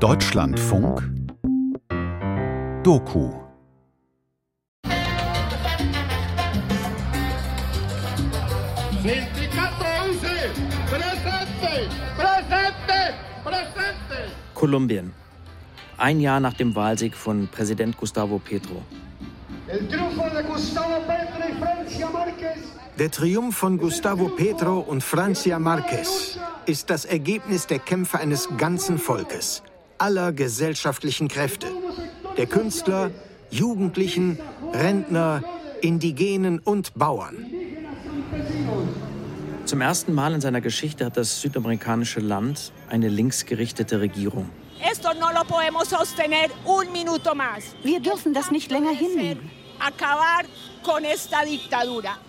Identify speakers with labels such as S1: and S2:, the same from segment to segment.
S1: Deutschlandfunk Doku
S2: Kolumbien. Ein Jahr nach dem Wahlsieg von Präsident Gustavo Petro.
S3: Der Triumph von Gustavo Petro und Francia Marquez ist das Ergebnis der Kämpfe eines ganzen Volkes, aller gesellschaftlichen Kräfte, der Künstler, Jugendlichen, Rentner, Indigenen und Bauern.
S2: Zum ersten Mal in seiner Geschichte hat das südamerikanische Land eine linksgerichtete Regierung.
S4: Wir dürfen das nicht länger hinnehmen.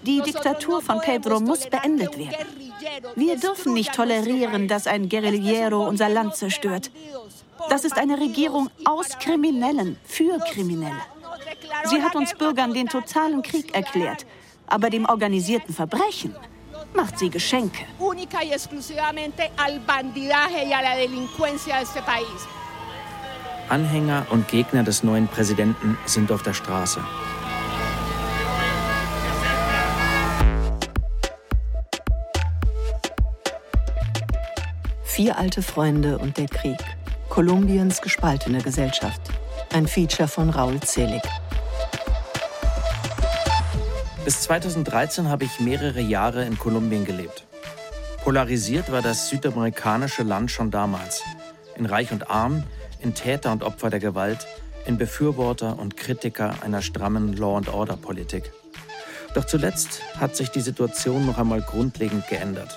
S4: Die Diktatur von Pedro muss beendet werden. Wir dürfen nicht tolerieren, dass ein Guerillero unser Land zerstört. Das ist eine Regierung aus Kriminellen für Kriminelle. Sie hat uns Bürgern den totalen Krieg erklärt, aber dem organisierten Verbrechen macht sie Geschenke.
S2: Anhänger und Gegner des neuen Präsidenten sind auf der Straße.
S5: Vier alte Freunde und der Krieg. Kolumbiens gespaltene Gesellschaft. Ein Feature von Raul Zelig.
S2: Bis 2013 habe ich mehrere Jahre in Kolumbien gelebt. Polarisiert war das südamerikanische Land schon damals. In Reich und Arm, in Täter und Opfer der Gewalt, in Befürworter und Kritiker einer strammen Law-and-Order-Politik. Doch zuletzt hat sich die Situation noch einmal grundlegend geändert.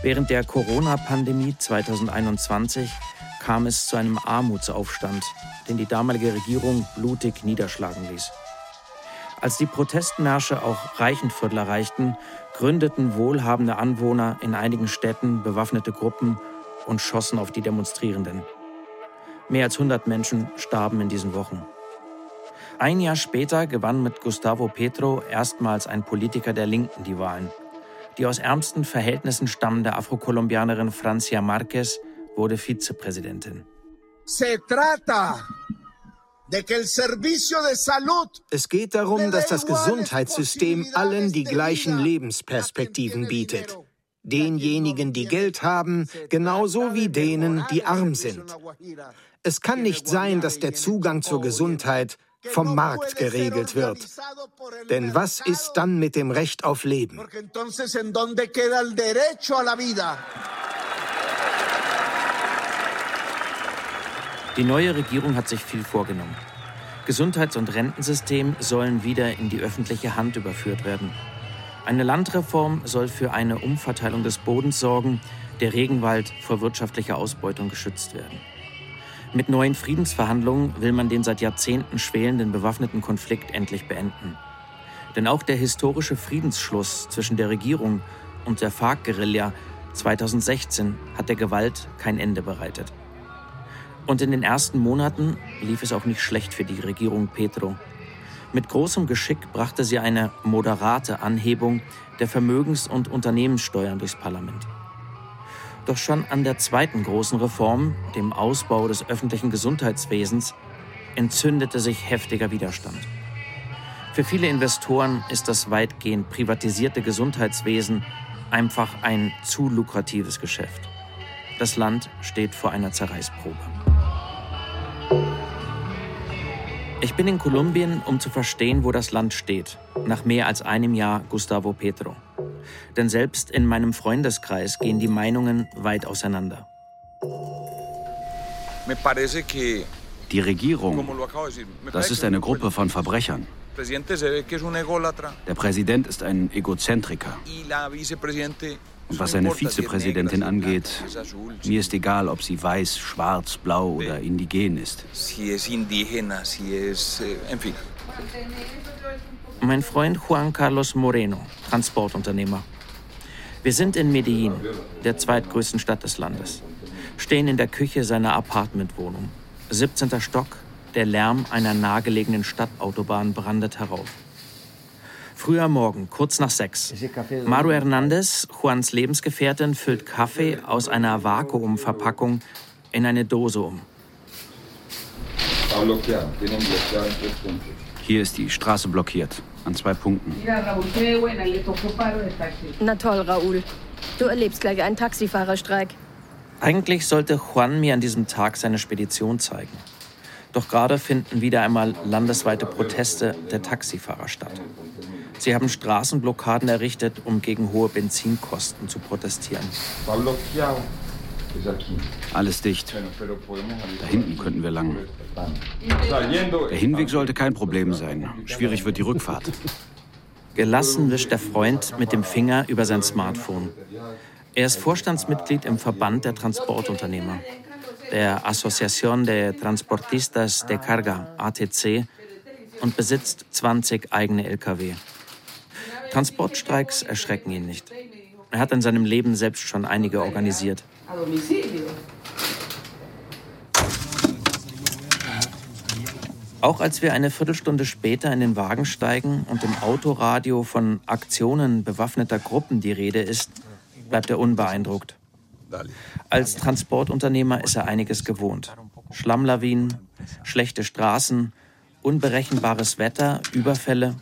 S2: Während der Corona-Pandemie 2021 kam es zu einem Armutsaufstand, den die damalige Regierung blutig niederschlagen ließ. Als die Protestmärsche auch Reichenviertel erreichten, gründeten wohlhabende Anwohner in einigen Städten bewaffnete Gruppen und schossen auf die Demonstrierenden. Mehr als 100 Menschen starben in diesen Wochen. Ein Jahr später gewann mit Gustavo Petro erstmals ein Politiker der Linken die Wahlen. Die aus ärmsten Verhältnissen stammende Afrokolumbianerin Francia Marquez wurde Vizepräsidentin.
S3: Se trata es geht darum, dass das Gesundheitssystem allen die gleichen Lebensperspektiven bietet. Denjenigen, die Geld haben, genauso wie denen, die arm sind. Es kann nicht sein, dass der Zugang zur Gesundheit vom Markt geregelt wird. Denn was ist dann mit dem Recht auf Leben?
S2: Die neue Regierung hat sich viel vorgenommen. Gesundheits- und Rentensystem sollen wieder in die öffentliche Hand überführt werden. Eine Landreform soll für eine Umverteilung des Bodens sorgen, der Regenwald vor wirtschaftlicher Ausbeutung geschützt werden. Mit neuen Friedensverhandlungen will man den seit Jahrzehnten schwelenden bewaffneten Konflikt endlich beenden. Denn auch der historische Friedensschluss zwischen der Regierung und der FARC-Guerilla 2016 hat der Gewalt kein Ende bereitet. Und in den ersten Monaten lief es auch nicht schlecht für die Regierung Petro. Mit großem Geschick brachte sie eine moderate Anhebung der Vermögens- und Unternehmenssteuern durchs Parlament. Doch schon an der zweiten großen Reform, dem Ausbau des öffentlichen Gesundheitswesens, entzündete sich heftiger Widerstand. Für viele Investoren ist das weitgehend privatisierte Gesundheitswesen einfach ein zu lukratives Geschäft. Das Land steht vor einer Zerreißprobe. Ich bin in Kolumbien, um zu verstehen, wo das Land steht, nach mehr als einem Jahr Gustavo Petro. Denn selbst in meinem Freundeskreis gehen die Meinungen weit auseinander.
S6: Die Regierung, das ist eine Gruppe von Verbrechern. Der Präsident ist ein Egozentriker. Und was seine Vizepräsidentin angeht, mir ist egal, ob sie weiß, schwarz, blau oder indigen ist.
S2: Mein Freund Juan Carlos Moreno, Transportunternehmer. Wir sind in Medellin, der zweitgrößten Stadt des Landes. Stehen in der Küche seiner Apartmentwohnung. 17. Stock, der Lärm einer nahegelegenen Stadtautobahn brandet herauf. Früher Morgen, kurz nach sechs. Maru Hernandez, Juans Lebensgefährtin, füllt Kaffee aus einer Vakuumverpackung in eine Dose um.
S6: Hier ist die Straße blockiert, an zwei Punkten.
S1: Na toll, Raoul. Du erlebst gleich einen Taxifahrerstreik.
S2: Eigentlich sollte Juan mir an diesem Tag seine Spedition zeigen. Doch gerade finden wieder einmal landesweite Proteste der Taxifahrer statt. Sie haben Straßenblockaden errichtet, um gegen hohe Benzinkosten zu protestieren.
S6: Alles dicht. Da hinten könnten wir lang. Der Hinweg sollte kein Problem sein. Schwierig wird die Rückfahrt.
S2: Gelassen wischt der Freund mit dem Finger über sein Smartphone. Er ist Vorstandsmitglied im Verband der Transportunternehmer, der Asociación de Transportistas de Carga, ATC, und besitzt 20 eigene Lkw. Transportstreiks erschrecken ihn nicht. Er hat in seinem Leben selbst schon einige organisiert. Auch als wir eine Viertelstunde später in den Wagen steigen und im Autoradio von Aktionen bewaffneter Gruppen die Rede ist, bleibt er unbeeindruckt. Als Transportunternehmer ist er einiges gewohnt. Schlammlawinen, schlechte Straßen, unberechenbares Wetter, Überfälle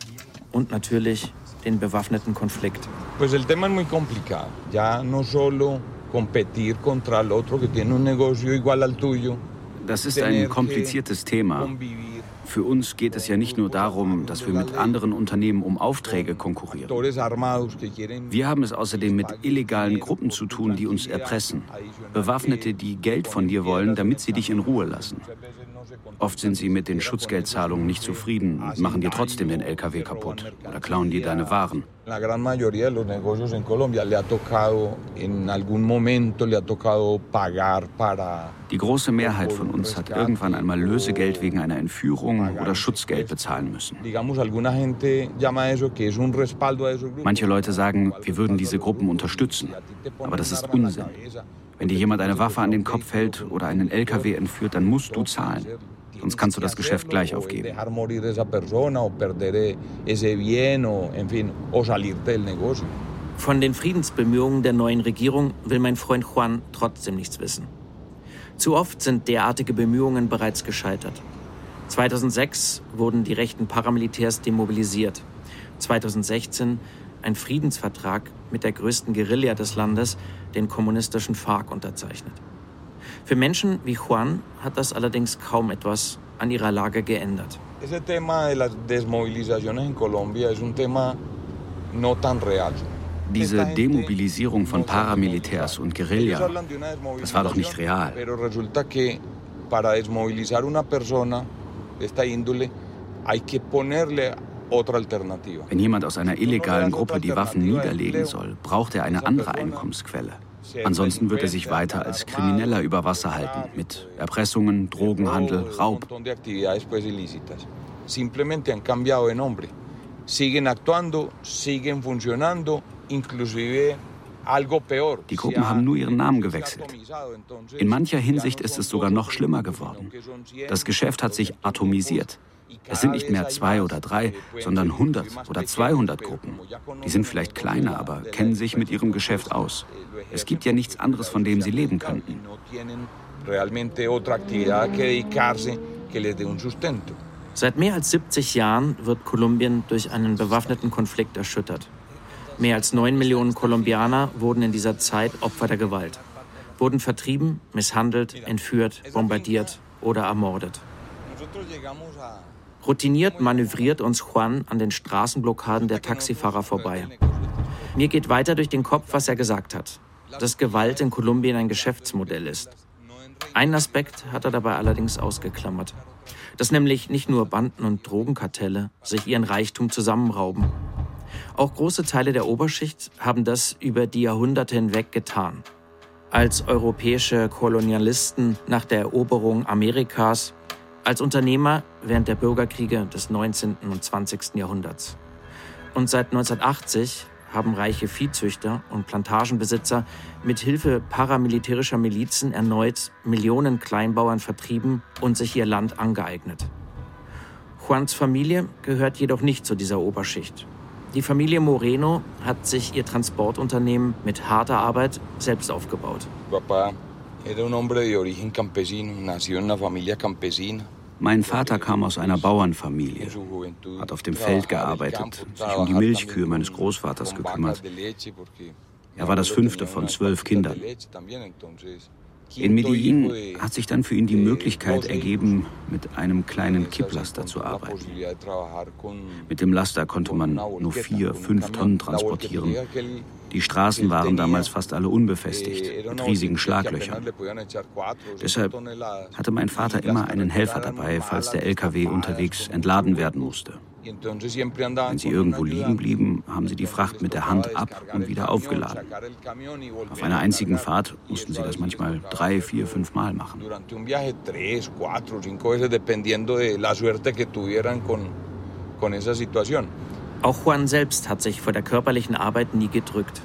S2: und natürlich den bewaffneten Konflikt.
S7: Pues el tema es muy complicado. Ya no solo competir contra el otro que tiene un negocio igual al tuyo.
S6: Das ist ein kompliziertes Thema. Für uns geht es ja nicht nur darum, dass wir mit anderen Unternehmen um Aufträge konkurrieren. Wir haben es außerdem mit illegalen Gruppen zu tun, die uns erpressen. Bewaffnete, die Geld von dir wollen, damit sie dich in Ruhe lassen. Oft sind sie mit den Schutzgeldzahlungen nicht zufrieden und machen dir trotzdem den LKW kaputt oder klauen dir deine Waren. La gran mayoría de los negocios en Colombia le ha tocado. Die große Mehrheit von uns hat irgendwann einmal Lösegeld wegen einer Entführung oder Schutzgeld bezahlen müssen. Manche Leute sagen, wir würden diese Gruppen unterstützen. Aber das ist Unsinn. Wenn dir jemand eine Waffe an den Kopf hält oder einen LKW entführt, dann musst du zahlen. Sonst kannst du das Geschäft gleich aufgeben.
S2: Von den Friedensbemühungen der neuen Regierung will mein Freund Juan trotzdem nichts wissen. Zu oft sind derartige Bemühungen bereits gescheitert. 2006 wurden die rechten Paramilitärs demobilisiert. 2016 ein Friedensvertrag mit der größten Guerilla des Landes, den kommunistischen FARC, unterzeichnet. Für Menschen wie Juan hat das allerdings kaum etwas an ihrer Lage geändert.
S7: Ese tema de las desmovilizaciones en Colombia es un tema no tan real.
S6: Diese Demobilisierung von Paramilitärs und Guerilla, das war doch nicht real.
S7: Pero resulta que para desmovilizar una persona de esta índole hay que ponerle
S6: wenn jemand aus einer illegalen Gruppe die Waffen niederlegen soll, braucht er eine andere Einkommensquelle. Ansonsten wird er sich weiter als Krimineller über Wasser halten, mit Erpressungen, Drogenhandel, Raub. Simplemente han cambiado de nombre. Siguen actuando, siguen funcionando, die Gruppen haben nur ihren Namen gewechselt. In mancher Hinsicht ist es sogar noch schlimmer geworden. Das Geschäft hat sich atomisiert. Es sind nicht mehr zwei oder drei, sondern 100 oder 200 Gruppen. Die sind vielleicht kleiner, aber kennen sich mit ihrem Geschäft aus. Es gibt ja nichts anderes, von dem sie leben könnten.
S2: Seit mehr als 70 Jahren wird Kolumbien durch einen bewaffneten Konflikt erschüttert. Mehr als 9 Millionen Kolumbianer wurden in dieser Zeit Opfer der Gewalt, wurden vertrieben, misshandelt, entführt, bombardiert oder ermordet. Routiniert manövriert uns Juan an den Straßenblockaden der Taxifahrer vorbei. Mir geht weiter durch den Kopf, was er gesagt hat, dass Gewalt in Kolumbien ein Geschäftsmodell ist. Einen Aspekt hat er dabei allerdings ausgeklammert, dass nämlich nicht nur Banden und Drogenkartelle sich ihren Reichtum zusammenrauben. Auch große Teile der Oberschicht haben das über die Jahrhunderte hinweg getan. Als europäische Kolonialisten nach der Eroberung Amerikas als Unternehmer während der Bürgerkriege des 19. und 20. Jahrhunderts. Und seit 1980 haben reiche Viehzüchter und Plantagenbesitzer mit Hilfe paramilitärischer Milizen erneut Millionen Kleinbauern vertrieben und sich ihr Land angeeignet. Juans Familie gehört jedoch nicht zu dieser Oberschicht. Die Familie Moreno hat sich ihr Transportunternehmen mit harter Arbeit selbst aufgebaut.
S7: Papa era un hombre de origen campesino, nació en una familia campesina.
S6: Mein Vater kam aus einer Bauernfamilie, hat auf dem Feld gearbeitet, sich um die Milchkühe meines Großvaters gekümmert. Er war das fünfte von zwölf Kindern. In Medellin hat sich dann für ihn die Möglichkeit ergeben, mit einem kleinen Kipplaster zu arbeiten. Mit dem Laster konnte man nur vier, fünf Tonnen transportieren. Die Straßen waren damals fast alle unbefestigt, mit riesigen Schlaglöchern. Deshalb hatte mein Vater immer einen Helfer dabei, falls der LKW unterwegs entladen werden musste. Wenn sie irgendwo liegen blieben, haben sie die Fracht mit der Hand ab und wieder aufgeladen. Auf einer einzigen Fahrt mussten sie das manchmal drei, vier, fünf Mal machen.
S2: Auch Juan selbst hat sich vor der körperlichen Arbeit nie gedrückt.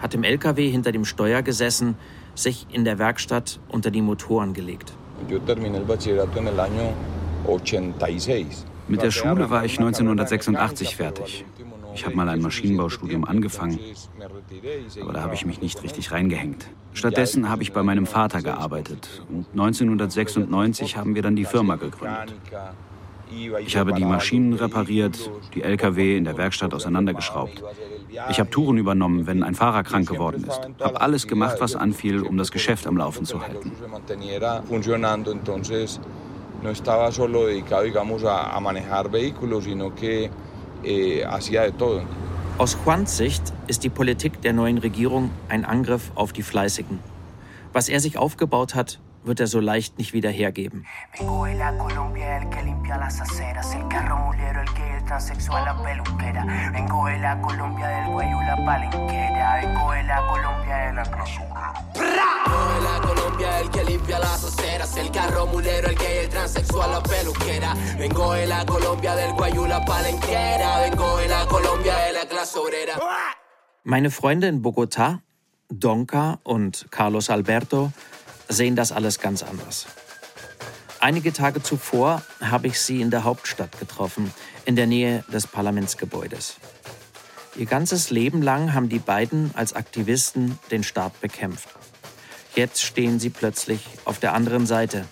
S2: Hat im LKW hinter dem Steuer gesessen, sich in der Werkstatt unter die Motoren gelegt. Yo terminé el bachillerato en el año
S6: 86. Mit der Schule war ich 1986 fertig. Ich habe mal ein Maschinenbaustudium angefangen, aber da habe ich mich nicht richtig reingehängt. Stattdessen habe ich bei meinem Vater gearbeitet und 1996 haben wir dann die Firma gegründet. Ich habe die Maschinen repariert, die LKW in der Werkstatt auseinandergeschraubt. Ich habe Touren übernommen, wenn ein Fahrer krank geworden ist. Habe alles gemacht, was anfiel, um das Geschäft am Laufen zu halten no estaba solo dedicado, digamos, a, a manejar vehículos, sino que eh, hacía de todo.
S2: Aus Juans Sicht ist die Politik der neuen Regierung ein Angriff auf die Fleißigen. Was er sich aufgebaut hat, wird er so leicht nicht wieder hergeben. Meine Freunde in Bogotá, Donka und Carlos Alberto, sehen das alles ganz anders. Einige Tage zuvor habe ich sie in der Hauptstadt getroffen, in der Nähe des Parlamentsgebäudes. Ihr ganzes Leben lang haben die beiden als Aktivisten den Staat bekämpft. Jetzt stehen sie plötzlich auf der anderen Seite,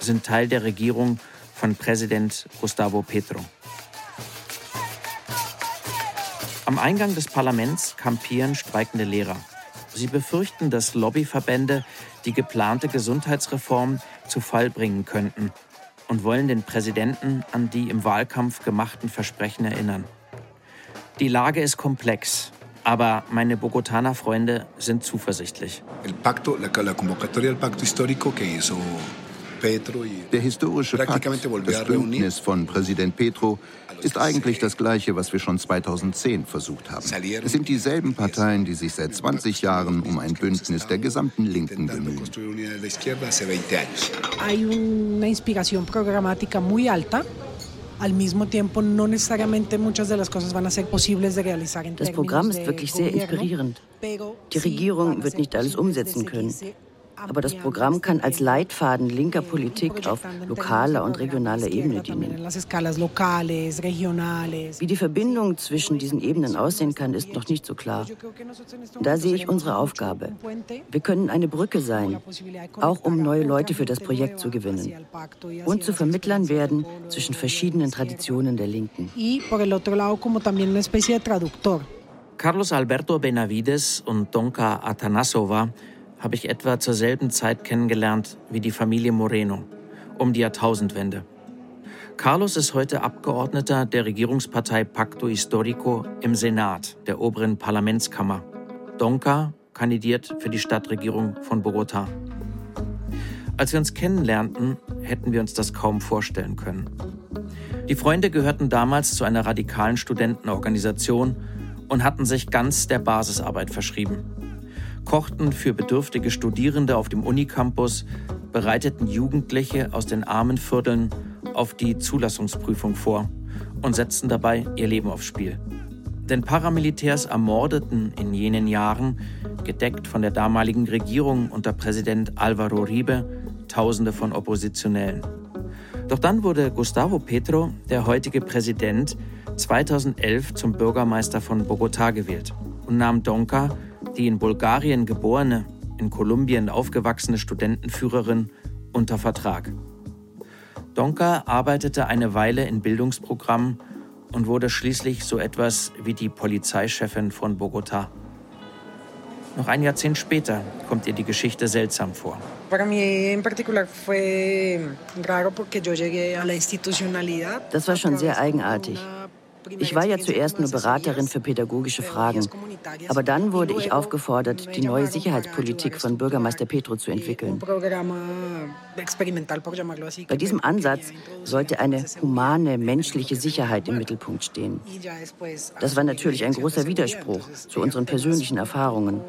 S2: sind Teil der Regierung von Präsident Gustavo Petro. Am Eingang des Parlaments kampieren streikende Lehrer. Sie befürchten, dass Lobbyverbände die geplante Gesundheitsreform zu Fall bringen könnten und wollen den Präsidenten an die im Wahlkampf gemachten Versprechen erinnern. Die Lage ist komplex, aber meine Bogotaner Freunde sind zuversichtlich.
S8: Der historische Pakt, das Bündnis von Präsident Petro, ist eigentlich das Gleiche, was wir schon 2010 versucht haben. Es sind dieselben Parteien, die sich seit 20 Jahren um ein Bündnis der gesamten Linken bemühen.
S9: Hay una inspiración programática muy alta.
S10: Das Programm ist wirklich sehr inspirierend. Die Regierung wird nicht alles umsetzen können. Aber das Programm kann als Leitfaden linker Politik auf lokaler und regionaler Ebene dienen. Wie die Verbindung zwischen diesen Ebenen aussehen kann, ist noch nicht so klar. Da sehe ich unsere Aufgabe. Wir können eine Brücke sein, auch um neue Leute für das Projekt zu gewinnen und zu Vermittlern werden zwischen verschiedenen Traditionen der Linken.
S2: Carlos Alberto Benavides und Donka Atanasova habe ich etwa zur selben Zeit kennengelernt wie die Familie Moreno, um die Jahrtausendwende. Carlos ist heute Abgeordneter der Regierungspartei Pacto Histórico im Senat der oberen Parlamentskammer. Donka kandidiert für die Stadtregierung von Bogotá. Als wir uns kennenlernten, hätten wir uns das kaum vorstellen können. Die Freunde gehörten damals zu einer radikalen Studentenorganisation und hatten sich ganz der Basisarbeit verschrieben kochten für bedürftige Studierende auf dem Unicampus, bereiteten Jugendliche aus den armen Vierteln auf die Zulassungsprüfung vor und setzten dabei ihr Leben aufs Spiel. Denn Paramilitärs ermordeten in jenen Jahren, gedeckt von der damaligen Regierung unter Präsident Alvaro Uribe, Tausende von Oppositionellen. Doch dann wurde Gustavo Petro, der heutige Präsident, 2011 zum Bürgermeister von Bogotá gewählt und nahm Donka die in Bulgarien geborene, in Kolumbien aufgewachsene Studentenführerin unter Vertrag. Donker arbeitete eine Weile in Bildungsprogrammen und wurde schließlich so etwas wie die Polizeichefin von Bogotá. Noch ein Jahrzehnt später kommt ihr die Geschichte seltsam vor.
S9: Das
S10: war schon sehr eigenartig. Ich war ja zuerst nur Beraterin für pädagogische Fragen. Aber dann wurde ich aufgefordert, die neue Sicherheitspolitik von Bürgermeister Petro zu entwickeln. Bei diesem Ansatz sollte eine humane, menschliche Sicherheit im Mittelpunkt stehen. Das war natürlich ein großer Widerspruch zu unseren persönlichen Erfahrungen.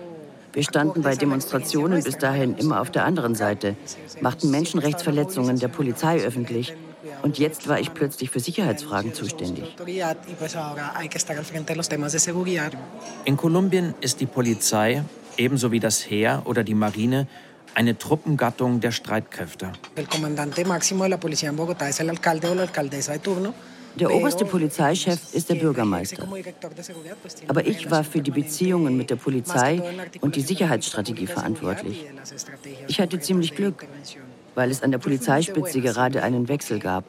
S10: Wir standen bei Demonstrationen bis dahin immer auf der anderen Seite, machten Menschenrechtsverletzungen der Polizei öffentlich und jetzt war ich plötzlich für Sicherheitsfragen zuständig.
S2: In Kolumbien ist die Polizei, ebenso wie das Heer oder die Marine, eine Truppengattung der Streitkräfte.
S10: Der oberste Polizeichef ist der Bürgermeister. Aber ich war für die Beziehungen mit der Polizei und die Sicherheitsstrategie verantwortlich. Ich hatte ziemlich Glück weil es an der Polizeispitze gerade einen Wechsel gab.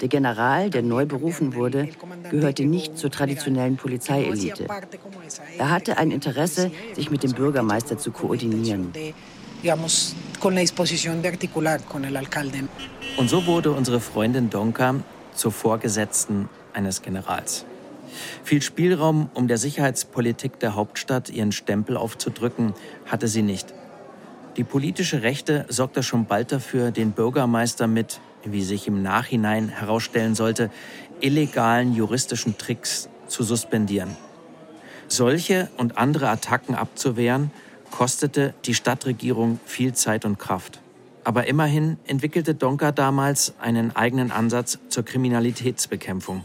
S10: Der General, der neu berufen wurde, gehörte nicht zur traditionellen Polizeielite. Er hatte ein Interesse, sich mit dem Bürgermeister zu koordinieren.
S2: Und so wurde unsere Freundin Donka zur Vorgesetzten eines Generals. Viel Spielraum, um der Sicherheitspolitik der Hauptstadt ihren Stempel aufzudrücken, hatte sie nicht. Die politische Rechte sorgte schon bald dafür, den Bürgermeister mit, wie sich im Nachhinein herausstellen sollte, illegalen juristischen Tricks zu suspendieren. Solche und andere Attacken abzuwehren, kostete die Stadtregierung viel Zeit und Kraft. Aber immerhin entwickelte Donka damals einen eigenen Ansatz zur Kriminalitätsbekämpfung.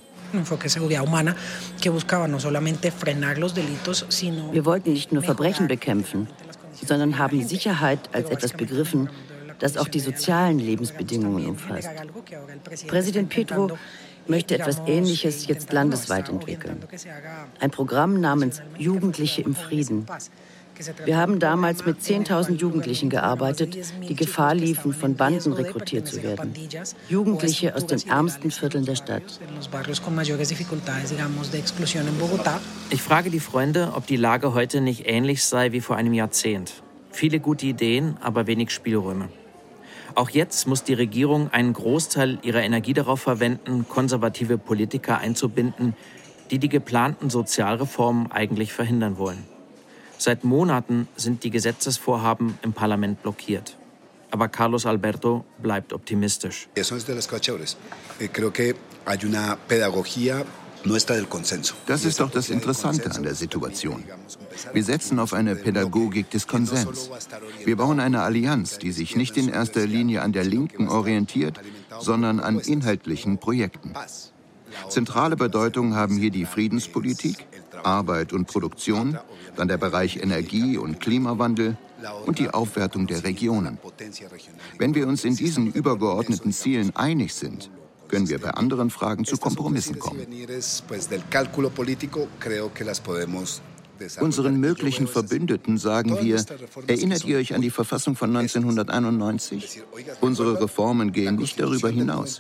S2: Wir
S10: wollten nicht nur Verbrechen bekämpfen, sondern haben Sicherheit als etwas begriffen, das auch die sozialen Lebensbedingungen umfasst. Präsident Petro möchte etwas Ähnliches jetzt landesweit entwickeln. Ein Programm namens Jugendliche im Frieden. Wir haben damals mit 10.000 Jugendlichen gearbeitet, die Gefahr liefen, von Banden rekrutiert zu werden. Jugendliche aus den ärmsten Vierteln der Stadt.
S2: Ich frage die Freunde, ob die Lage heute nicht ähnlich sei wie vor einem Jahrzehnt. Viele gute Ideen, aber wenig Spielräume. Auch jetzt muss die Regierung einen Großteil ihrer Energie darauf verwenden, konservative Politiker einzubinden, die die geplanten Sozialreformen eigentlich verhindern wollen. Seit Monaten sind die Gesetzesvorhaben im Parlament blockiert. Aber Carlos Alberto bleibt optimistisch.
S8: Eh, das ist doch das Interessante an der Situation. Wir setzen auf eine Pädagogik des Konsens. Wir bauen eine Allianz, die sich nicht in erster Linie an der Linken orientiert, sondern an inhaltlichen Projekten. Zentrale Bedeutung haben hier die Friedenspolitik, Arbeit und Produktion, dann der Bereich Energie und Klimawandel und die Aufwertung der Regionen. Wenn wir uns in diesen übergeordneten Zielen einig sind, können wir bei anderen Fragen zu Kompromissen kommen. Unseren möglichen Verbündeten sagen wir, erinnert ihr euch an die Verfassung von 1991? Unsere Reformen gehen nicht darüber hinaus.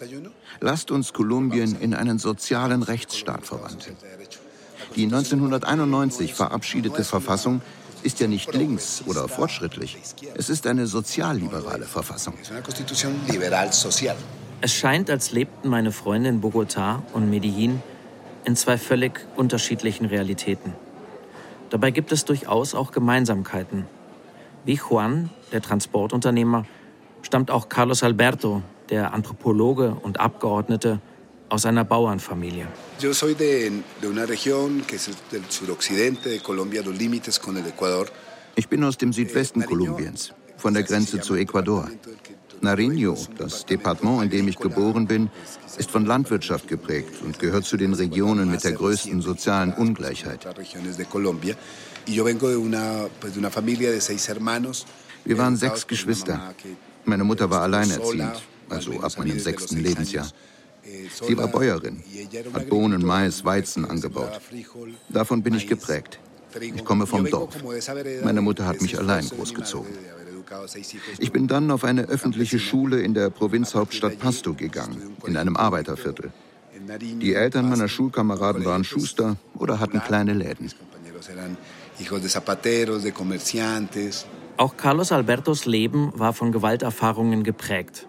S8: Lasst uns Kolumbien in einen sozialen Rechtsstaat verwandeln. Die 1991 verabschiedete Verfassung ist ja nicht links oder fortschrittlich. Es ist eine sozialliberale Verfassung.
S2: Es scheint, als lebten meine Freunde in Bogotá und Medellin in zwei völlig unterschiedlichen Realitäten. Dabei gibt es durchaus auch Gemeinsamkeiten. Wie Juan, der Transportunternehmer, stammt auch Carlos Alberto, der Anthropologe und Abgeordnete, aus einer Bauernfamilie.
S8: Ich bin aus dem Südwesten Kolumbiens, von der Grenze zu Ecuador. Nariño, das Departement, in dem ich geboren bin, ist von Landwirtschaft geprägt und gehört zu den Regionen mit der größten sozialen Ungleichheit. Wir waren sechs Geschwister. Meine Mutter war alleinerziehend, also ab meinem sechsten Lebensjahr. Sie war Bäuerin, hat Bohnen, Mais, Weizen angebaut. Davon bin ich geprägt. Ich komme vom Dorf. Meine Mutter hat mich allein großgezogen. Ich bin dann auf eine öffentliche Schule in der Provinzhauptstadt Pasto gegangen, in einem Arbeiterviertel. Die Eltern meiner Schulkameraden waren Schuster oder hatten kleine Läden.
S2: Auch Carlos Albertos Leben war von Gewalterfahrungen geprägt.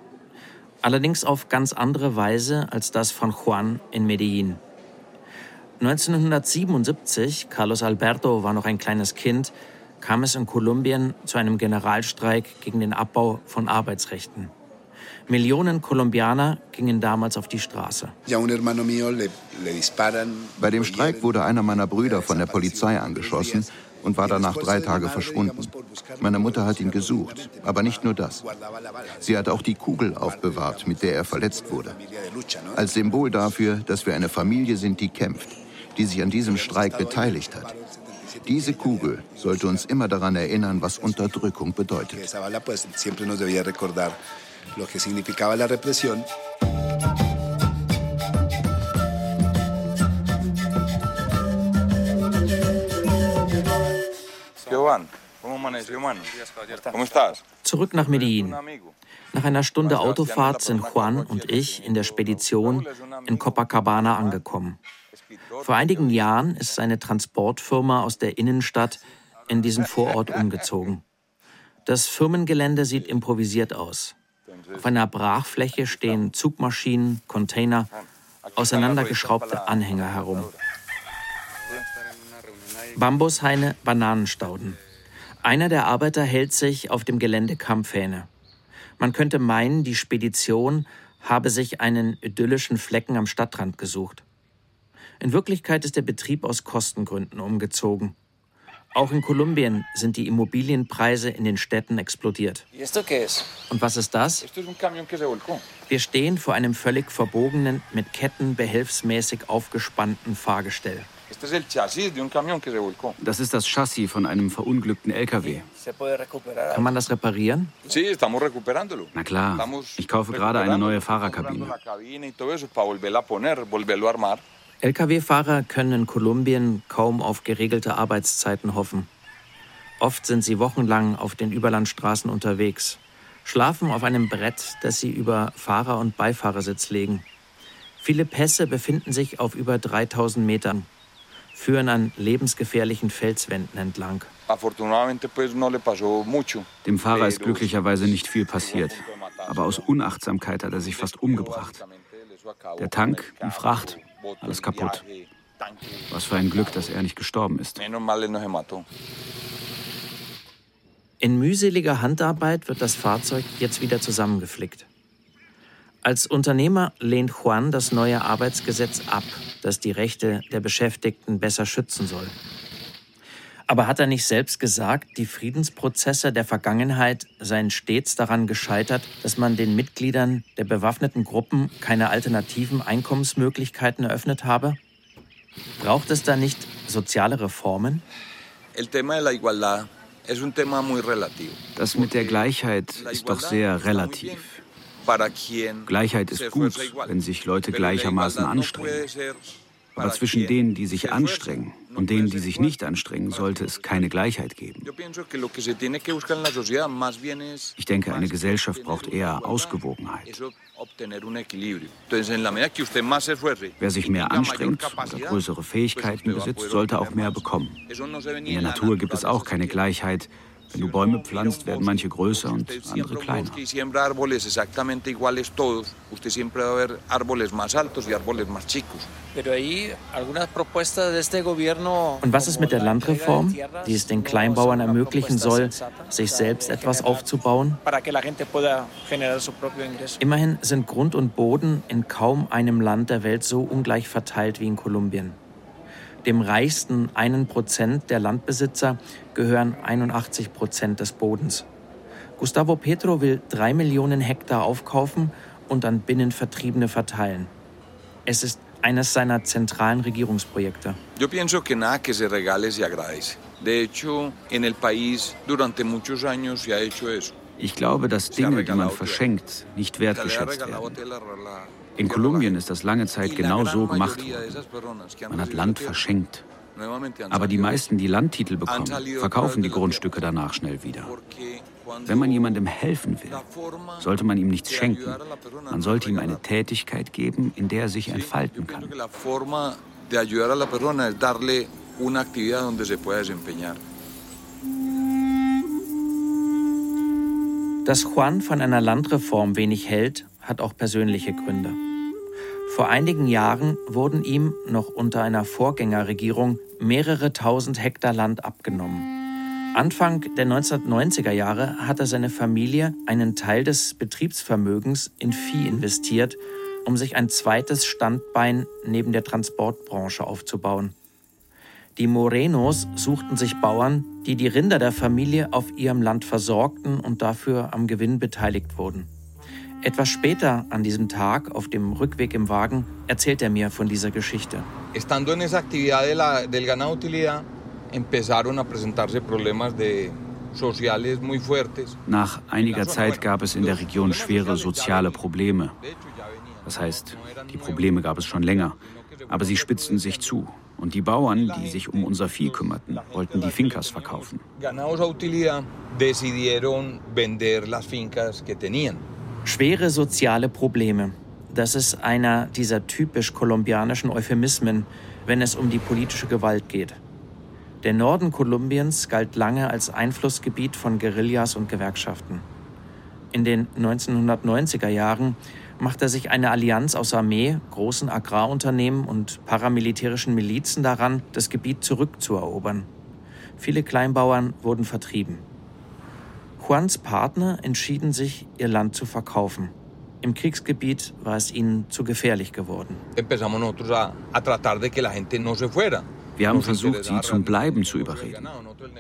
S2: Allerdings auf ganz andere Weise als das von Juan in Medellin. 1977, Carlos Alberto war noch ein kleines Kind, kam es in Kolumbien zu einem Generalstreik gegen den Abbau von Arbeitsrechten. Millionen Kolumbianer gingen damals auf die Straße.
S8: Bei dem Streik wurde einer meiner Brüder von der Polizei angeschossen und war danach drei Tage verschwunden. Meine Mutter hat ihn gesucht, aber nicht nur das. Sie hat auch die Kugel aufbewahrt, mit der er verletzt wurde. Als Symbol dafür, dass wir eine Familie sind, die kämpft, die sich an diesem Streik beteiligt hat. Diese Kugel sollte uns immer daran erinnern, was Unterdrückung bedeutet.
S2: Zurück nach Medellin. Nach einer Stunde Autofahrt sind Juan und ich in der Spedition in Copacabana angekommen. Vor einigen Jahren ist seine Transportfirma aus der Innenstadt in diesen Vorort umgezogen. Das Firmengelände sieht improvisiert aus. Auf einer Brachfläche stehen Zugmaschinen, Container, auseinandergeschraubte Anhänger herum. Bambushaine, Bananenstauden. Einer der Arbeiter hält sich auf dem Gelände Kampfhähne. Man könnte meinen, die Spedition habe sich einen idyllischen Flecken am Stadtrand gesucht. In Wirklichkeit ist der Betrieb aus Kostengründen umgezogen. Auch in Kolumbien sind die Immobilienpreise in den Städten explodiert. Und was ist das? Wir stehen vor einem völlig verbogenen, mit Ketten behelfsmäßig aufgespannten Fahrgestell.
S6: Das ist das Chassis von einem verunglückten LKW.
S2: Kann man das reparieren?
S6: Na klar, ich kaufe gerade eine neue Fahrerkabine.
S2: Lkw-Fahrer können in Kolumbien kaum auf geregelte Arbeitszeiten hoffen. Oft sind sie wochenlang auf den Überlandstraßen unterwegs, schlafen auf einem Brett, das sie über Fahrer- und Beifahrersitz legen. Viele Pässe befinden sich auf über 3000 Metern, führen an lebensgefährlichen Felswänden entlang.
S6: Dem Fahrer ist glücklicherweise nicht viel passiert, aber aus Unachtsamkeit hat er sich fast umgebracht. Der Tank, die Fracht, alles kaputt. Was für ein Glück, dass er nicht gestorben ist.
S2: In mühseliger Handarbeit wird das Fahrzeug jetzt wieder zusammengeflickt. Als Unternehmer lehnt Juan das neue Arbeitsgesetz ab, das die Rechte der Beschäftigten besser schützen soll. Aber hat er nicht selbst gesagt, die Friedensprozesse der Vergangenheit seien stets daran gescheitert, dass man den Mitgliedern der bewaffneten Gruppen keine alternativen Einkommensmöglichkeiten eröffnet habe? Braucht es da nicht soziale Reformen?
S6: Das mit der Gleichheit ist doch sehr relativ. Gleichheit ist gut, wenn sich Leute gleichermaßen anstrengen. Aber zwischen denen, die sich anstrengen und denen, die sich nicht anstrengen, sollte es keine Gleichheit geben. Ich denke, eine Gesellschaft braucht eher Ausgewogenheit. Wer sich mehr anstrengt oder größere Fähigkeiten besitzt, sollte auch mehr bekommen. In der Natur gibt es auch keine Gleichheit. Wenn du Bäume pflanzt, werden manche größer und andere kleiner.
S2: Und was ist mit der Landreform, die es den Kleinbauern ermöglichen soll, sich selbst etwas aufzubauen? Immerhin sind Grund und Boden in kaum einem Land der Welt so ungleich verteilt wie in Kolumbien. Dem reichsten einen Prozent der Landbesitzer gehören 81 Prozent des Bodens. Gustavo Petro will drei Millionen Hektar aufkaufen und an Binnenvertriebene verteilen. Es ist eines seiner zentralen Regierungsprojekte. Yo pienso que nada que se regale se agradece. De hecho, en el país durante muchos años se ha hecho eso.
S6: Ich glaube, dass Dinge, die man verschenkt, nicht wertgeschätzt werden. In Kolumbien ist das lange Zeit genau so gemacht worden. Man hat Land verschenkt. Aber die meisten, die Landtitel bekommen, verkaufen die Grundstücke danach schnell wieder. Wenn man jemandem helfen will, sollte man ihm nichts schenken. Man sollte ihm eine Tätigkeit geben, in der er sich entfalten kann.
S2: Dass Juan von einer Landreform wenig hält, hat auch persönliche Gründe. Vor einigen Jahren wurden ihm noch unter einer Vorgängerregierung mehrere tausend Hektar Land abgenommen. Anfang der 1990er Jahre hatte seine Familie einen Teil des Betriebsvermögens in Vieh investiert, um sich ein zweites Standbein neben der Transportbranche aufzubauen. Die Morenos suchten sich Bauern, die die Rinder der Familie auf ihrem Land versorgten und dafür am Gewinn beteiligt wurden. Etwas später an diesem Tag, auf dem Rückweg im Wagen, erzählt er mir von dieser Geschichte. Estando en esa actividad de la, del ganado utilidad, empezaron a presentarse problemas de
S6: nach einiger Zeit gab es in der Region schwere soziale Probleme. Das heißt, die Probleme gab es schon länger, aber sie spitzten sich zu. Und die Bauern, die sich um unser Vieh kümmerten, wollten die Fincas verkaufen.
S2: Schwere soziale Probleme. Das ist einer dieser typisch kolumbianischen Euphemismen, wenn es um die politische Gewalt geht. Der Norden Kolumbiens galt lange als Einflussgebiet von Guerillas und Gewerkschaften. In den 1990er Jahren machte sich eine Allianz aus Armee, großen Agrarunternehmen und paramilitärischen Milizen daran, das Gebiet zurückzuerobern. Viele Kleinbauern wurden vertrieben. Juans Partner entschieden sich, ihr Land zu verkaufen. Im Kriegsgebiet war es ihnen zu gefährlich geworden.
S6: Wir haben versucht, sie zum Bleiben zu überreden.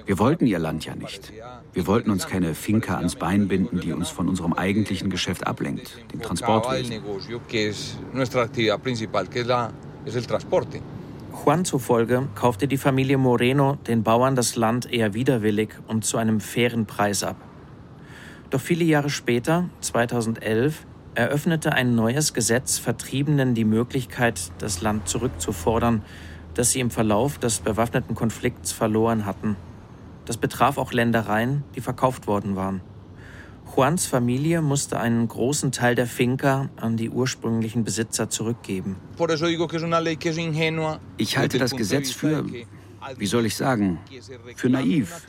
S6: Wir wollten ihr Land ja nicht. Wir wollten uns keine Finca ans Bein binden, die uns von unserem eigentlichen Geschäft ablenkt, dem Transportwesen.
S2: Juan zufolge kaufte die Familie Moreno den Bauern das Land eher widerwillig und zu einem fairen Preis ab. Doch viele Jahre später, 2011, eröffnete ein neues Gesetz Vertriebenen die Möglichkeit, das Land zurückzufordern, das sie im Verlauf des bewaffneten Konflikts verloren hatten. Das betraf auch Ländereien, die verkauft worden waren. Juans Familie musste einen großen Teil der Finca an die ursprünglichen Besitzer zurückgeben.
S6: Ich halte das Gesetz für, wie soll ich sagen, für naiv.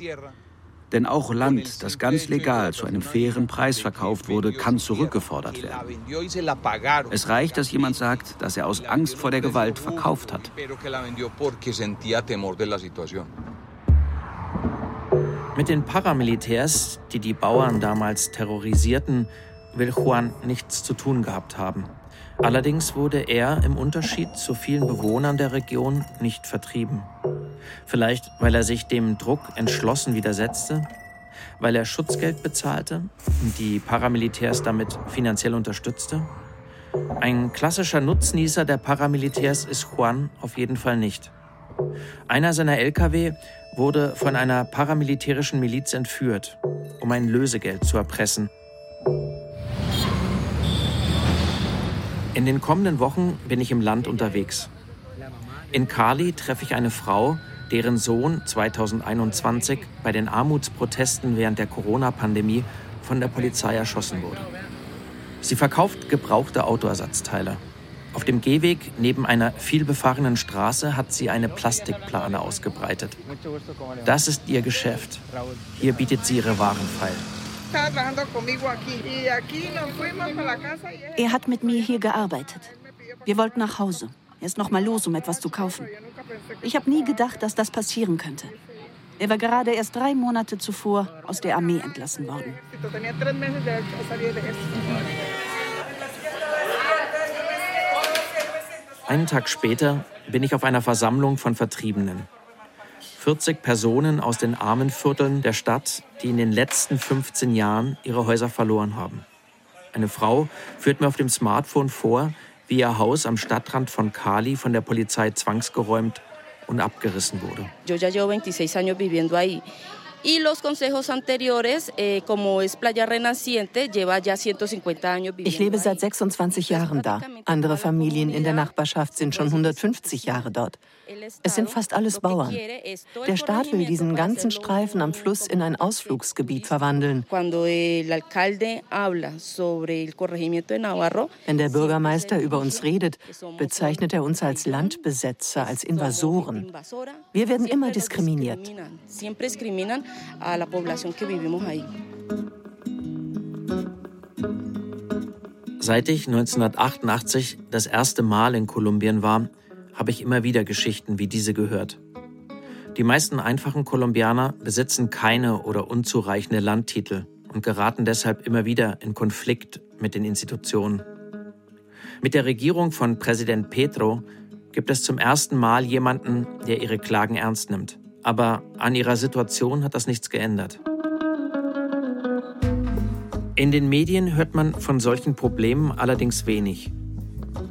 S6: Denn auch Land, das ganz legal zu einem fairen Preis verkauft wurde, kann zurückgefordert werden. Es reicht, dass jemand sagt, dass er aus Angst vor der Gewalt verkauft hat.
S2: Mit den Paramilitärs, die die Bauern damals terrorisierten, will Juan nichts zu tun gehabt haben. Allerdings wurde er im Unterschied zu vielen Bewohnern der Region nicht vertrieben. Vielleicht, weil er sich dem Druck entschlossen widersetzte, weil er Schutzgeld bezahlte und die Paramilitärs damit finanziell unterstützte. Ein klassischer Nutznießer der Paramilitärs ist Juan auf jeden Fall nicht. Einer seiner Lkw wurde von einer paramilitärischen Miliz entführt, um ein Lösegeld zu erpressen. In den kommenden Wochen bin ich im Land unterwegs. In Cali treffe ich eine Frau, deren Sohn 2021 bei den Armutsprotesten während der Corona-Pandemie von der Polizei erschossen wurde. Sie verkauft gebrauchte Autoersatzteile. Auf dem Gehweg neben einer vielbefahrenen Straße hat sie eine Plastikplane ausgebreitet. Das ist ihr Geschäft. Hier bietet sie ihre Waren feil.
S4: Er hat mit mir hier gearbeitet. Wir wollten nach Hause. Er ist noch mal los, um etwas zu kaufen. Ich habe nie gedacht, dass das passieren könnte. Er war gerade erst drei Monate zuvor aus der Armee entlassen worden.
S2: Einen Tag später bin ich auf einer Versammlung von Vertriebenen. 40 Personen aus den armen Vierteln der Stadt, die in den letzten 15 Jahren ihre Häuser verloren haben. Eine Frau führt mir auf dem Smartphone vor, wie ihr Haus am Stadtrand von Cali von der Polizei zwangsgeräumt und abgerissen wurde.
S5: Y los consejos anteriores, eh, como es Playa Renaciente, lleva ya 150 años
S4: Ich lebe seit 26 Jahren da. Andere Familien in der Nachbarschaft sind schon 150 Jahre dort. Es sind fast alles Bauern. Der Staat will diesen ganzen Streifen am Fluss in ein Ausflugsgebiet verwandeln. Wenn der Bürgermeister über uns redet, bezeichnet er uns als Landbesetzer, als Invasoren. Wir werden immer diskriminiert.
S2: Seit ich 1988 das erste Mal in Kolumbien war, habe ich immer wieder Geschichten wie diese gehört. Die meisten einfachen Kolumbianer besitzen keine oder unzureichende Landtitel und geraten deshalb immer wieder in Konflikt mit den Institutionen. Mit der Regierung von Präsident Petro gibt es zum ersten Mal jemanden, der ihre Klagen ernst nimmt. Aber an ihrer Situation hat das nichts geändert. In den Medien hört man von solchen Problemen allerdings wenig.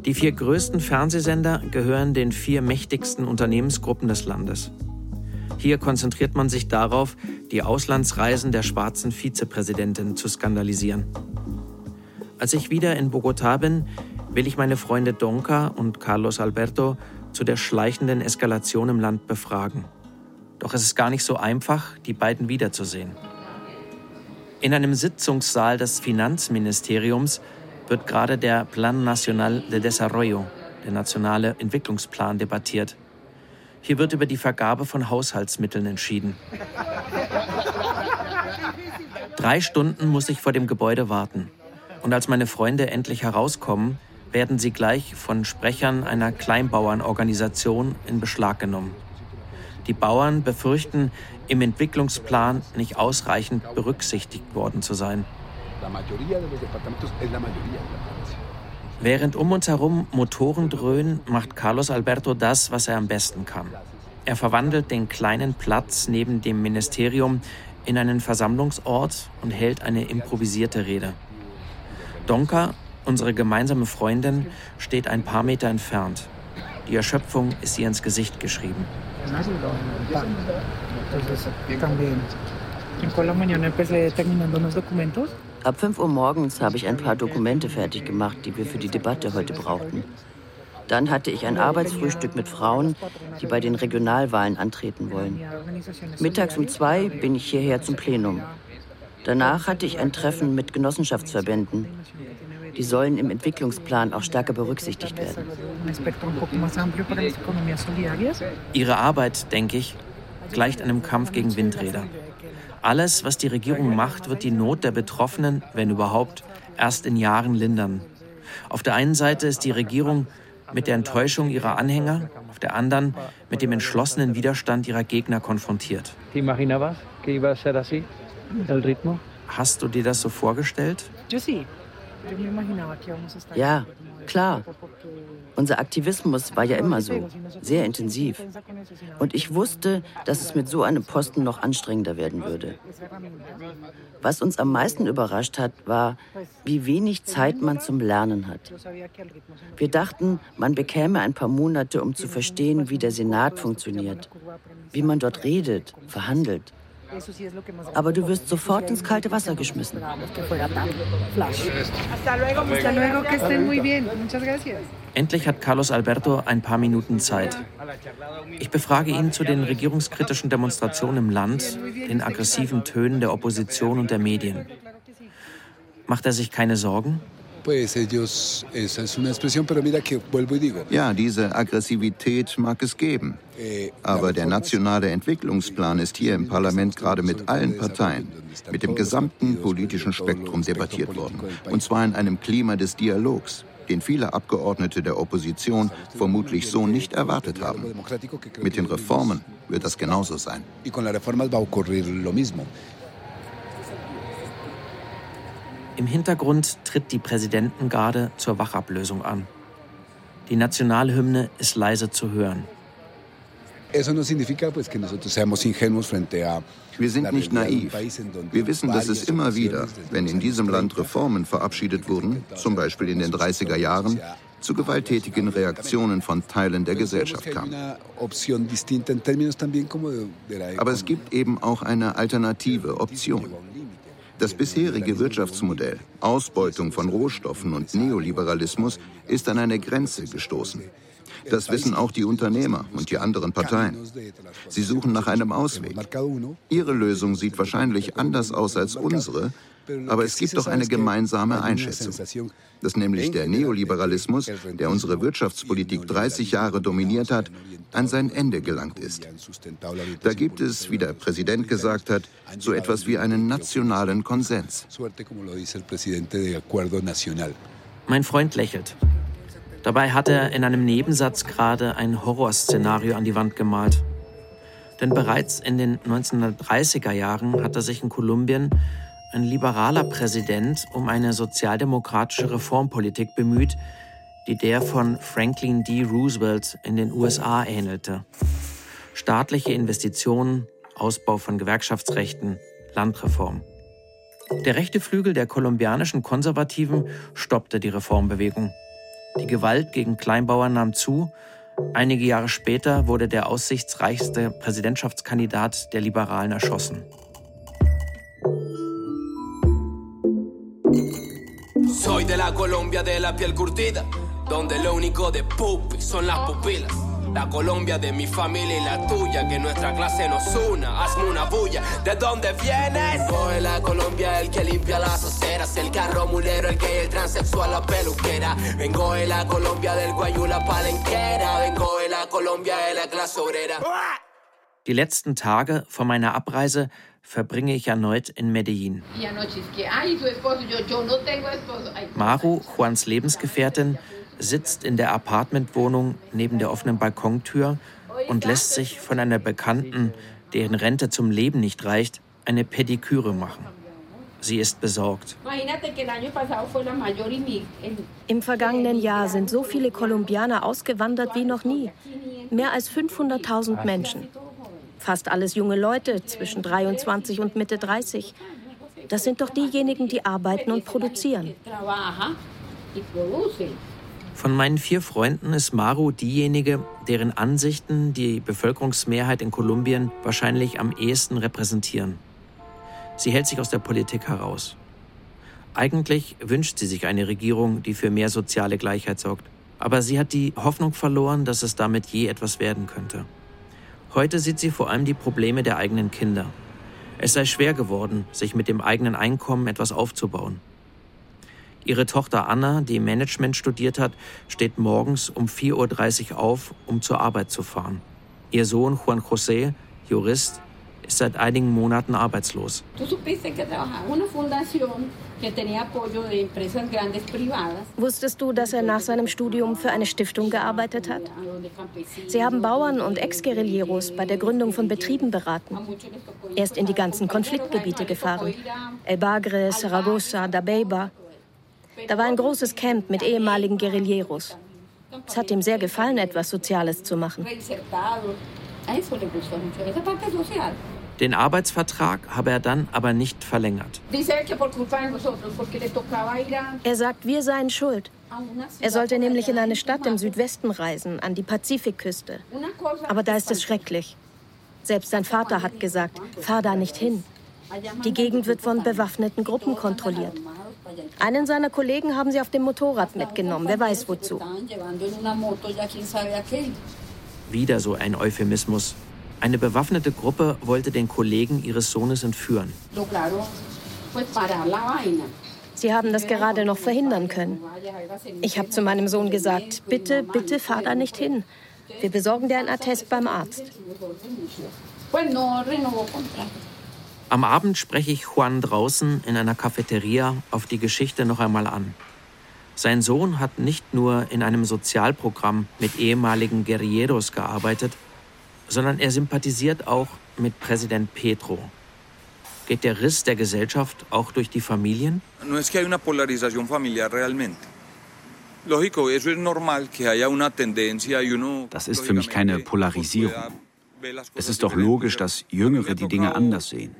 S2: Die vier größten Fernsehsender gehören den vier mächtigsten Unternehmensgruppen des Landes. Hier konzentriert man sich darauf, die Auslandsreisen der schwarzen Vizepräsidentin zu skandalisieren. Als ich wieder in Bogotá bin, will ich meine Freunde Donka und Carlos Alberto zu der schleichenden Eskalation im Land befragen. Doch es ist gar nicht so einfach, die beiden wiederzusehen. In einem Sitzungssaal des Finanzministeriums wird gerade der Plan Nacional de Desarrollo, der nationale Entwicklungsplan, debattiert. Hier wird über die Vergabe von Haushaltsmitteln entschieden. Drei Stunden muss ich vor dem Gebäude warten. Und als meine Freunde endlich herauskommen, werden sie gleich von Sprechern einer Kleinbauernorganisation in Beschlag genommen. Die Bauern befürchten, im Entwicklungsplan nicht ausreichend berücksichtigt worden zu sein. Während um uns herum Motoren dröhnen, macht Carlos Alberto das, was er am besten kann. Er verwandelt den kleinen Platz neben dem Ministerium in einen Versammlungsort und hält eine improvisierte Rede. Donka, unsere gemeinsame Freundin, steht ein paar Meter entfernt. Die Erschöpfung ist ihr ins Gesicht geschrieben.
S10: Ab 5 Uhr morgens habe ich ein paar Dokumente fertig gemacht, die wir für die Debatte heute brauchten. Dann hatte ich ein Arbeitsfrühstück mit Frauen, die bei den Regionalwahlen antreten wollen. Mittags um zwei bin ich hierher zum Plenum. Danach hatte ich ein Treffen mit Genossenschaftsverbänden. Die sollen im Entwicklungsplan auch stärker berücksichtigt werden.
S2: Ihre Arbeit, denke ich, gleicht einem Kampf gegen Windräder. Alles, was die Regierung macht, wird die Not der Betroffenen, wenn überhaupt, erst in Jahren lindern. Auf der einen Seite ist die Regierung mit der Enttäuschung ihrer Anhänger, auf der anderen mit dem entschlossenen Widerstand ihrer Gegner konfrontiert. Hast du dir das so vorgestellt?
S10: Ja, klar. Unser Aktivismus war ja immer so, sehr intensiv. Und ich wusste, dass es mit so einem Posten noch anstrengender werden würde. Was uns am meisten überrascht hat, war, wie wenig Zeit man zum Lernen hat. Wir dachten, man bekäme ein paar Monate, um zu verstehen, wie der Senat funktioniert, wie man dort redet, verhandelt. Aber du wirst sofort ins kalte Wasser geschmissen.
S2: Endlich hat Carlos Alberto ein paar Minuten Zeit. Ich befrage ihn zu den regierungskritischen Demonstrationen im Land, den aggressiven Tönen der Opposition und der Medien. Macht er sich keine Sorgen?
S8: Ja, diese Aggressivität mag es geben. Eh, Aber der nationale Entwicklungsplan ist hier im Parlament gerade mit allen Parteien, mit dem gesamten politischen Spektrum debattiert worden. Und zwar in einem Klima des Dialogs den viele Abgeordnete der Opposition vermutlich so nicht erwartet haben. Mit den Reformen wird das genauso sein.
S2: Im Hintergrund tritt die Präsidentengarde zur Wachablösung an. Die Nationalhymne ist leise zu hören.
S8: Wir sind nicht naiv. Wir wissen, dass es immer wieder, wenn in diesem Land Reformen verabschiedet wurden, zum Beispiel in den 30er Jahren, zu gewalttätigen Reaktionen von Teilen der Gesellschaft kam. Aber es gibt eben auch eine alternative Option. Das bisherige Wirtschaftsmodell, Ausbeutung von Rohstoffen und Neoliberalismus, ist an eine Grenze gestoßen. Das wissen auch die Unternehmer und die anderen Parteien. Sie suchen nach einem Ausweg. Ihre Lösung sieht wahrscheinlich anders aus als unsere, aber es gibt doch eine gemeinsame Einschätzung, dass nämlich der Neoliberalismus, der unsere Wirtschaftspolitik 30 Jahre dominiert hat, an sein Ende gelangt ist. Da gibt es, wie der Präsident gesagt hat, so etwas wie einen nationalen Konsens.
S2: Mein Freund lächelt. Dabei hat er in einem Nebensatz gerade ein Horrorszenario an die Wand gemalt. Denn bereits in den 1930er Jahren hat er sich in Kolumbien ein liberaler Präsident um eine sozialdemokratische Reformpolitik bemüht, die der von Franklin D. Roosevelt in den USA ähnelte. Staatliche Investitionen, Ausbau von Gewerkschaftsrechten, Landreform. Der rechte Flügel der kolumbianischen Konservativen stoppte die Reformbewegung. Die Gewalt gegen Kleinbauern nahm zu. Einige Jahre später wurde der aussichtsreichste Präsidentschaftskandidat der Liberalen erschossen. Soy de la Colombia de la piel curtida, donde lo único de pupi son las pupilas. La Colombia de mi familia y la tuya, que nuestra clase nos una. Hazme una bulla, ¿de dónde vienes? De la Colombia, el que limpia las aceras, el carro mulero, el que el transexual, la peluquera. Vengo de la Colombia del guayú, la palenquera. Vengo de la Colombia de la clase obrera. Die letzten Tage vor meiner Abreise verbringe ich erneut in Medellin. Maru, Juans Lebensgefährtin, sitzt in der Apartmentwohnung neben der offenen Balkontür und lässt sich von einer Bekannten, deren Rente zum Leben nicht reicht, eine Pediküre machen. Sie ist besorgt.
S1: Im vergangenen Jahr sind so viele Kolumbianer ausgewandert wie noch nie. Mehr als 500.000 Menschen. Fast alles junge Leute zwischen 23 und Mitte 30. Das sind doch diejenigen, die arbeiten und produzieren.
S2: Von meinen vier Freunden ist Maru diejenige, deren Ansichten die Bevölkerungsmehrheit in Kolumbien wahrscheinlich am ehesten repräsentieren. Sie hält sich aus der Politik heraus. Eigentlich wünscht sie sich eine Regierung, die für mehr soziale Gleichheit sorgt. Aber sie hat die Hoffnung verloren, dass es damit je etwas werden könnte. Heute sieht sie vor allem die Probleme der eigenen Kinder. Es sei schwer geworden, sich mit dem eigenen Einkommen etwas aufzubauen. Ihre Tochter Anna, die Management studiert hat, steht morgens um 4.30 Uhr auf, um zur Arbeit zu fahren. Ihr Sohn Juan José, Jurist, ist seit einigen Monaten arbeitslos.
S1: Wusstest du, dass er nach seinem Studium für eine Stiftung gearbeitet hat? Sie haben Bauern und Ex-Guerilleros bei der Gründung von Betrieben beraten. Er ist in die ganzen Konfliktgebiete gefahren. El Bagre, Saragossa, Dabeiba. Da war ein großes Camp mit ehemaligen Guerilleros. Es hat ihm sehr gefallen, etwas Soziales zu machen.
S2: Den Arbeitsvertrag habe er dann aber nicht verlängert.
S1: Er sagt, wir seien schuld. Er sollte nämlich in eine Stadt im Südwesten reisen, an die Pazifikküste. Aber da ist es schrecklich. Selbst sein Vater hat gesagt, fahr da nicht hin. Die Gegend wird von bewaffneten Gruppen kontrolliert. Einen seiner Kollegen haben sie auf dem Motorrad mitgenommen, wer weiß wozu.
S2: Wieder so ein Euphemismus. Eine bewaffnete Gruppe wollte den Kollegen ihres Sohnes entführen.
S1: Sie haben das gerade noch verhindern können. Ich habe zu meinem Sohn gesagt, bitte, bitte fahr da nicht hin. Wir besorgen dir einen Attest beim Arzt.
S2: Am Abend spreche ich Juan draußen in einer Cafeteria auf die Geschichte noch einmal an. Sein Sohn hat nicht nur in einem Sozialprogramm mit ehemaligen Guerilleros gearbeitet, sondern er sympathisiert auch mit Präsident Petro. Geht der Riss der Gesellschaft auch durch die Familien?
S6: Das ist für mich keine Polarisierung. Es ist doch logisch, dass Jüngere die Dinge anders sehen.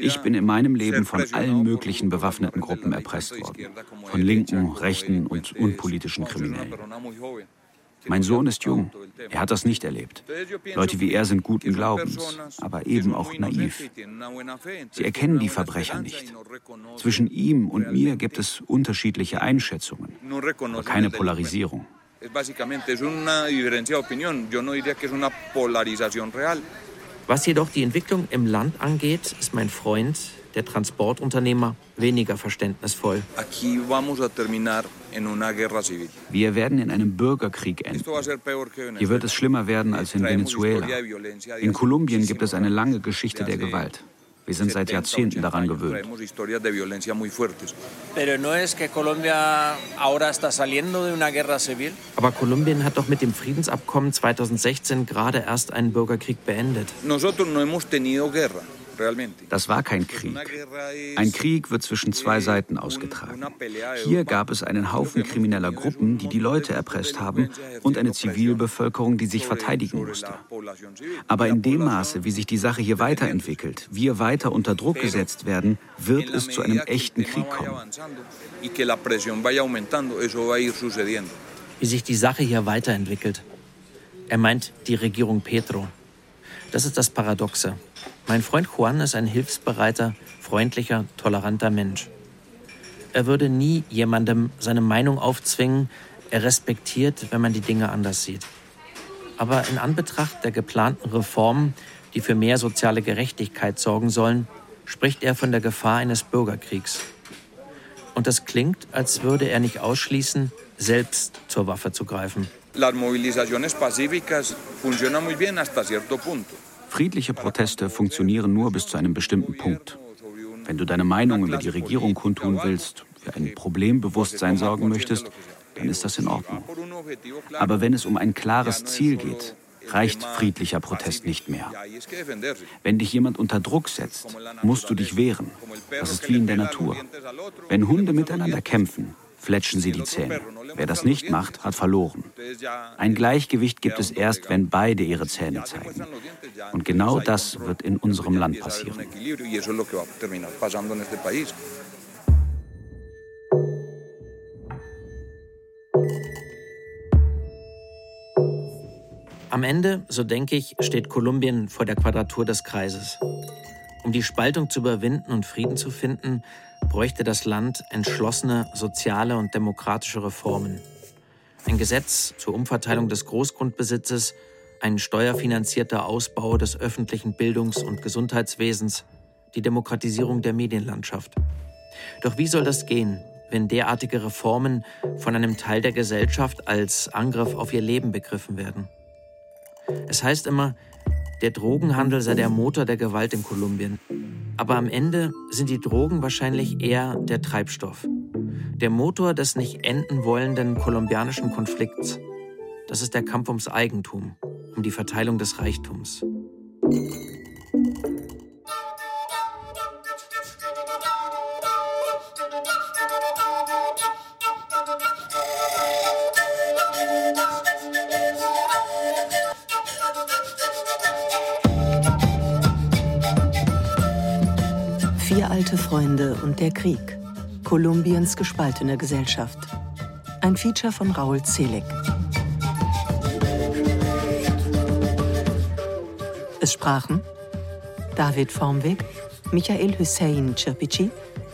S6: Ich bin in meinem Leben von allen möglichen bewaffneten Gruppen erpresst worden. Von linken, rechten und unpolitischen Kriminellen. Mein Sohn ist jung. Er hat das nicht erlebt. Leute wie er sind guten Glaubens, aber eben auch naiv. Sie erkennen die Verbrecher nicht. Zwischen ihm und mir gibt es unterschiedliche Einschätzungen, aber keine Polarisierung.
S2: Was jedoch die Entwicklung im Land angeht, ist mein Freund, der Transportunternehmer, weniger verständnisvoll.
S6: Wir werden in einem Bürgerkrieg enden. Hier wird es schlimmer werden als in Venezuela. In Kolumbien gibt es eine lange Geschichte der Gewalt. Wir sind seit Jahrzehnten daran gewöhnt.
S2: Aber Kolumbien hat doch mit dem Friedensabkommen 2016 gerade erst einen Bürgerkrieg beendet.
S6: Das war kein Krieg. Ein Krieg wird zwischen zwei Seiten ausgetragen. Hier gab es einen Haufen krimineller Gruppen, die die Leute erpresst haben, und eine Zivilbevölkerung, die sich verteidigen musste. Aber in dem Maße, wie sich die Sache hier weiterentwickelt, wir weiter unter Druck gesetzt werden, wird es zu einem echten Krieg kommen.
S2: Wie sich die Sache hier weiterentwickelt. Er meint die Regierung Petro. Das ist das Paradoxe. Mein Freund Juan ist ein hilfsbereiter, freundlicher, toleranter Mensch. Er würde nie jemandem seine Meinung aufzwingen. Er respektiert, wenn man die Dinge anders sieht. Aber in Anbetracht der geplanten Reformen, die für mehr soziale Gerechtigkeit sorgen sollen, spricht er von der Gefahr eines Bürgerkriegs. Und das klingt, als würde er nicht ausschließen, selbst zur Waffe zu greifen. Las movilizaciones pacíficas funcionan muy bien hasta
S6: cierto punto. Friedliche Proteste funktionieren nur bis zu einem bestimmten Punkt. Wenn du deine Meinung über die Regierung kundtun willst, für ein Problembewusstsein sorgen möchtest, dann ist das in Ordnung. Aber wenn es um ein klares Ziel geht, reicht friedlicher Protest nicht mehr. Wenn dich jemand unter Druck setzt, musst du dich wehren. Das ist wie in der Natur. Wenn Hunde miteinander kämpfen, fletschen sie die Zähne. Wer das nicht macht, hat verloren. Ein Gleichgewicht gibt es erst, wenn beide ihre Zähne zeigen. Und genau das wird in unserem Land passieren.
S2: Am Ende, so denke ich, steht Kolumbien vor der Quadratur des Kreises. Um die Spaltung zu überwinden und Frieden zu finden, bräuchte das Land entschlossene soziale und demokratische Reformen. Ein Gesetz zur Umverteilung des Großgrundbesitzes, ein steuerfinanzierter Ausbau des öffentlichen Bildungs- und Gesundheitswesens, die Demokratisierung der Medienlandschaft. Doch wie soll das gehen, wenn derartige Reformen von einem Teil der Gesellschaft als Angriff auf ihr Leben begriffen werden? Es heißt immer, der Drogenhandel sei der Motor der Gewalt in Kolumbien. Aber am Ende sind die Drogen wahrscheinlich eher der Treibstoff. Der Motor des nicht enden wollenden kolumbianischen Konflikts. Das ist der Kampf ums Eigentum, um die Verteilung des Reichtums.
S5: Alte Freunde und der Krieg. Kolumbiens gespaltene Gesellschaft. Ein Feature von Raul Zelig. Es sprachen David Formweg, Michael Hussein Cirpici,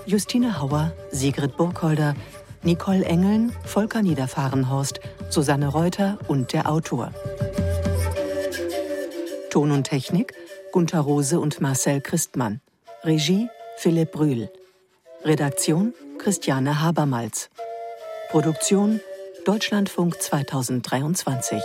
S5: Justine Hauer, Sigrid Burkholder, Nicole Engeln, Volker Niederfahrenhorst, Susanne Reuter und der Autor. Ton und Technik Gunther Rose und Marcel Christmann. Regie Philipp Brühl. Redaktion Christiane Habermals. Produktion Deutschlandfunk 2023.